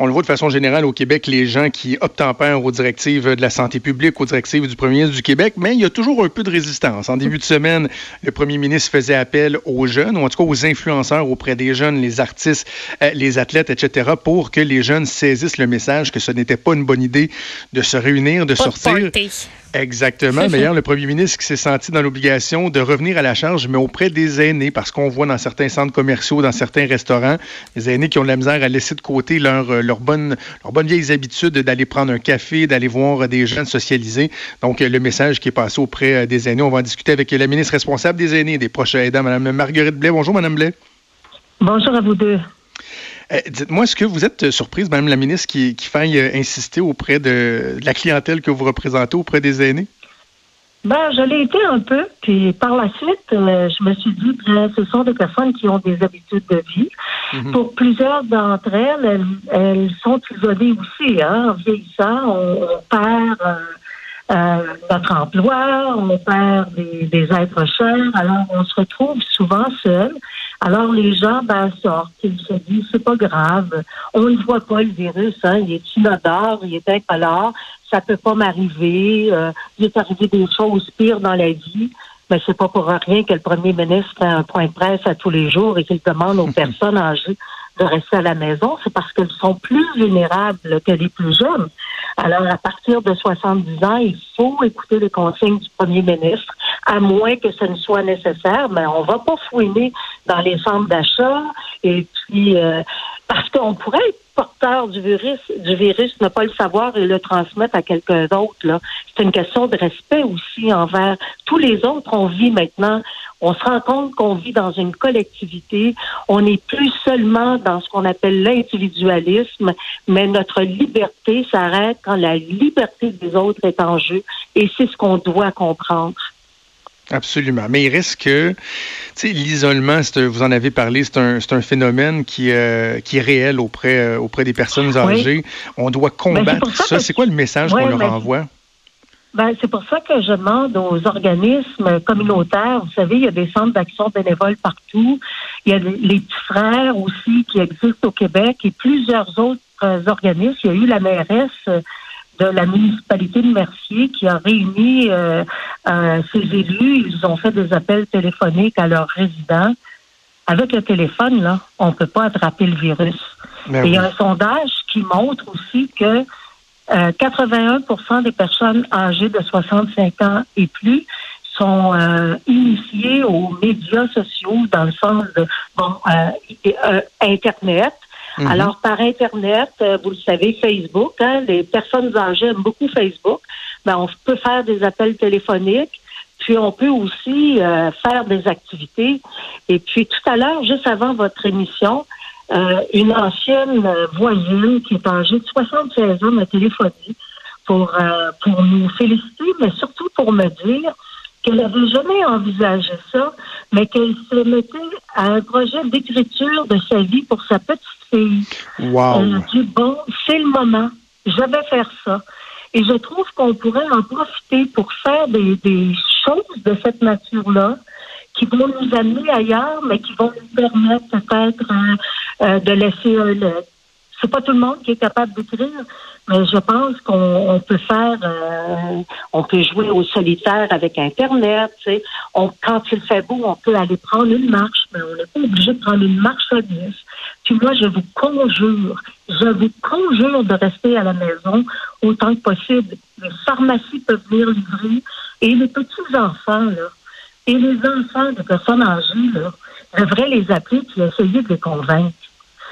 on le voit de façon générale au Québec, les gens qui obtempèrent aux directives de la santé publique, aux directives du premier ministre du Québec, mais il y a toujours un peu de résistance. En début de semaine, le premier ministre faisait appel aux jeunes, ou en tout cas aux influenceurs auprès des jeunes, les artistes, euh, les athlètes, etc., pour que les jeunes saisissent le message que ce n'était pas une bonne idée de se réunir, de sortir. Exactement. Hier, le premier ministre qui s'est senti dans l'obligation de revenir à la charge, mais auprès des aînés, parce qu'on voit dans certains centres commerciaux, dans certains restaurants, les aînés qui ont de la misère à laisser de côté leur, euh, leur, bonne, leur bonne vieilles habitudes d'aller prendre un café, d'aller voir des jeunes socialiser. Donc, le message qui est passé auprès euh, des aînés, on va en discuter avec la ministre responsable des aînés et des proches aidants, Mme Marguerite Blais. Bonjour, Mme Blais. Bonjour à vous deux. Euh, dites-moi, est-ce que vous êtes surprise, Mme la ministre, qui, qui faille euh, insister auprès de, la clientèle que vous représentez, auprès des aînés? Ben, je l'ai été un peu, puis par la suite, euh, je me suis dit que ce sont des personnes qui ont des habitudes de vie. Mhm. Pour plusieurs d'entre elles, elles, sont isolées aussi. Hein. En vieillissant, on, perd notre emploi, on perd des, des, êtres chers, alors on se retrouve souvent seul. Alors les gens ben, sortent, ils se disent c'est pas grave, on ne voit pas le virus, hein, il est inodore, il est incolore, ça peut pas m'arriver, euh, il est arrivé des choses pires dans la vie. Mais c'est pas pour rien que le premier ministre fait un point de presse à tous les jours et qu'il demande aux personnes âgées de rester à la maison, c'est parce qu'elles sont plus vulnérables que les plus jeunes. Alors, à partir de 70 ans, il faut écouter les consignes du premier ministre, à moins que ce ne soit nécessaire, mais on va pas fouiner dans les centres d'achat. Et puis euh, parce qu'on pourrait être porteur du virus, du virus, ne pas le savoir et le transmettre à quelqu'un d'autre. C'est une question de respect aussi envers tous les autres. On vit maintenant, on se rend compte qu'on vit dans une collectivité. On n'est plus seulement dans ce qu'on appelle l'individualisme, mais notre liberté s'arrête quand la liberté des autres est en jeu. Et c'est ce qu'on doit comprendre. Absolument. Mais il reste que, tu sais, l'isolement, vous en avez parlé, c'est un, un, phénomène qui, euh, qui est réel auprès, euh, auprès des personnes âgées. On doit ben, combattre ça. C'est quoi le message qu'on leur envoie? Ben, c'est pour ça que je demande aux organismes communautaires, vous savez, il y a des centres d'action bénévoles partout. Il y a les petits frères aussi qui existent au Québec et plusieurs autres euh, organismes. Il y a eu la mairesse de la municipalité de Mercier qui a réuni euh, euh, ses élus. Ils ont fait des appels téléphoniques à leurs résidents. Avec le téléphone, là, on ne peut pas attraper le virus. Il y a un sondage qui montre aussi que 81% euh, des personnes âgées de 65 ans et plus sont initiées aux médias sociaux dans le sens de bon, Internet. Mhm. Alors, par Internet, euh, vous le savez, Facebook, hein, les personnes âgées aiment beaucoup Facebook. Ben, on peut faire des appels téléphoniques, puis on peut aussi euh, faire des activités. Et puis, tout à l'heure, juste avant votre émission, euh, une ancienne voisine qui est âgée de 76 ans m'a téléphoné pour, pour nous féliciter, mais surtout pour me dire qu'elle n'avait jamais envisagé ça, mais qu'elle se mettait à un projet d'écriture de sa vie pour sa petite fille. Wow. Elle a dit, bon, c'est le moment, je vais faire ça. Et je trouve qu'on pourrait en profiter pour faire des, des choses de cette nature-là qui vont nous amener ailleurs, mais qui vont nous permettre peut-être euh, euh, de laisser un, c'est pas tout le monde qui est capable d'écrire, mais je pense qu'on peut faire, euh, on peut jouer au solitaire avec Internet. On, quand il fait beau, on peut aller prendre une marche, mais on n'est pas obligé de prendre une marche à 10. Puis moi, je vous conjure, je vous conjure de rester à la maison autant que possible. Les pharmacies peuvent venir livrer et les petits enfants là, et les enfants de personnes âgées là, devraient les appeler et essayer de les convaincre.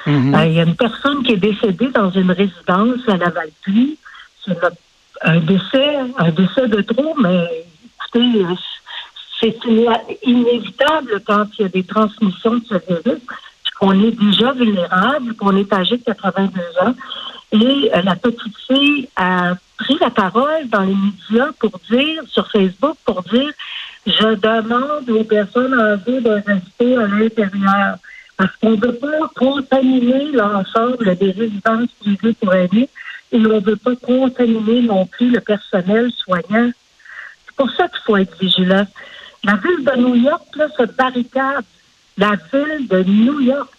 Mhm. Euh, il y a une personne qui est décédée dans une résidence à la Valplie. C'est un décès, un décès de trop, mais écoutez, c'est inévitable quand il y a des transmissions de ce virus, qu'on est déjà vulnérable, qu'on est âgé de 82 ans. Et euh, la petite fille a pris la parole dans les médias pour dire, sur Facebook, pour dire, je demande aux personnes âgées de rester à l'intérieur. Parce qu'on ne veut pas contaminer l'ensemble des résidences privées pour aider et on ne veut pas contaminer non plus le personnel soignant. C'est pour ça qu'il faut être vigilant. La ville de New York là, se barricade. La ville de New York.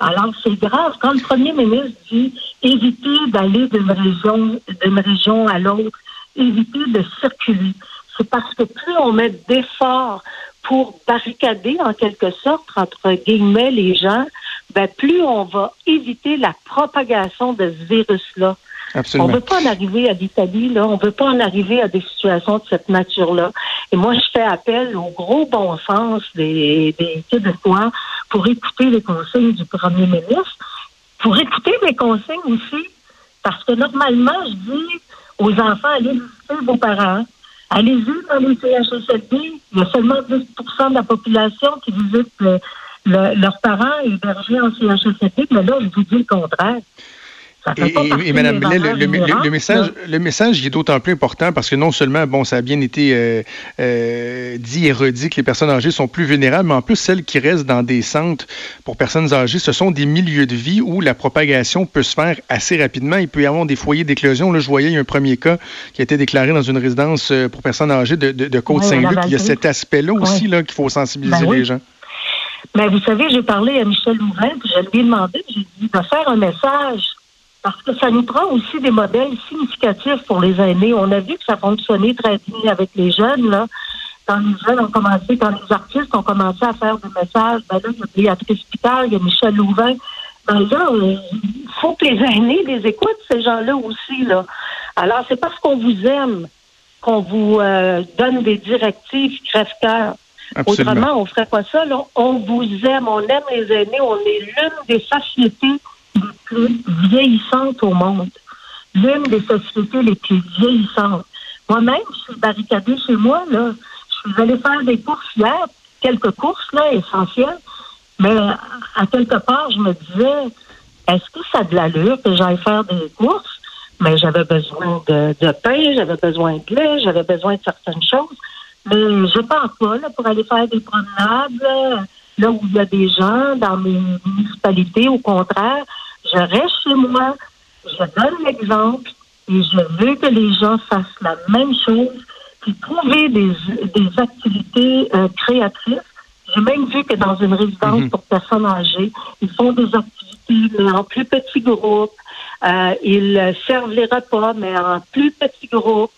Alors, c'est grave. Quand le premier ministre dit éviter d'aller d'une région, d'une région à l'autre, éviter de circuler, c'est parce que plus on met d'efforts pour barricader en quelque sorte entre guillemets les gens, ben plus on va éviter la propagation de ce virus-là. On ne veut pas en arriver à l'Italie, là. On ne veut pas en arriver à des situations de cette nature-là. Et moi, je fais appel au gros bon sens des, des Québécois pour écouter les consignes du premier ministre, pour écouter mes consignes aussi. Parce que normalement, je dis aux enfants, allez visiter vos parents. Allez-y dans les CHSLD. Il y a seulement 10% de la population qui visite leurs parents hébergés en CHSLD. Mais là, je vous dis le contraire. Et, et, Mme Blais, le, message, le message est d'autant plus important parce que non seulement, bon, ça a bien été euh, euh, dit et redit que les personnes âgées sont plus vulnérables, mais en plus, celles qui restent dans des centres pour personnes âgées, ce sont des milieux de vie où la propagation peut se faire assez rapidement. Il peut y avoir des foyers d'éclosion. Là, je voyais, il y a un premier cas qui a été déclaré dans une résidence euh, pour personnes âgées de, de, Côte-Saint-Luc. il y a cet aspect-là aussi là qu'il faut sensibiliser ben les gens. Ben, vous savez, j'ai parlé à Michel Louvain, puis je lui ai demandé, j'ai dit de faire un message parce que ça nous prend aussi des modèles significatifs pour les aînés. On a vu que ça fonctionnait très bien avec les jeunes, là. Quand les jeunes ont commencé, quand les artistes ont commencé à faire des messages, ben là, il y a Béatrice Pitard, il y a Michel Louvain. Ben là, il faut que les aînés les écoutent, ces gens-là aussi, là. Alors, c'est parce qu'on vous aime qu'on vous euh, donne des directives crève-cœur. Autrement, on ferait pas ça. Là. On vous aime, on aime les aînés, on est l'une des sociétés plus vieillissantes au monde. L'une des sociétés les plus vieillissantes. Moi-même, je suis barricadée chez moi, là. Je suis allée faire des courses hier, quelques courses, là, essentielles. Mais à quelque part, je me disais, est-ce que ça a de l'allure que j'aille faire des courses? Mais j'avais besoin de, pain, j'avais besoin de lait, j'avais besoin de certaines choses. Mais je pense pas, là, pour aller faire des promenades, là où il y a des gens, dans mes municipalités, au contraire, je reste chez moi, je donne l'exemple et je veux que les gens fassent la même chose, puis trouver des, des activités euh, créatrices. J'ai même vu que dans une résidence mhm. pour personnes âgées, ils font des activités, mais en plus petits groupes. Euh, ils servent les repas, mais en plus petits groupes.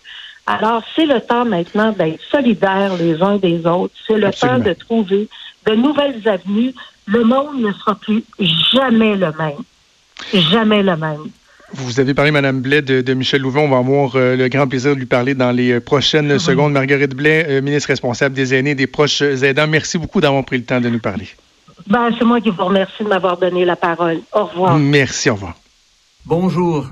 Alors, c'est le temps maintenant d'être solidaires les uns des autres. C'est le temps de trouver de nouvelles avenues. Le monde ne sera plus jamais le même. Jamais le même. Vous avez parlé, Mme Blais, de, Michel Louvain. On va avoir euh, le grand plaisir de lui parler dans les euh, prochaines secondes. Marguerite Blais, euh, ministre responsable des aînés et des proches aidants, merci beaucoup d'avoir pris le temps de nous parler. Ben, c'est moi qui vous remercie de m'avoir donné la parole. Au revoir. Merci, au revoir. Bonjour.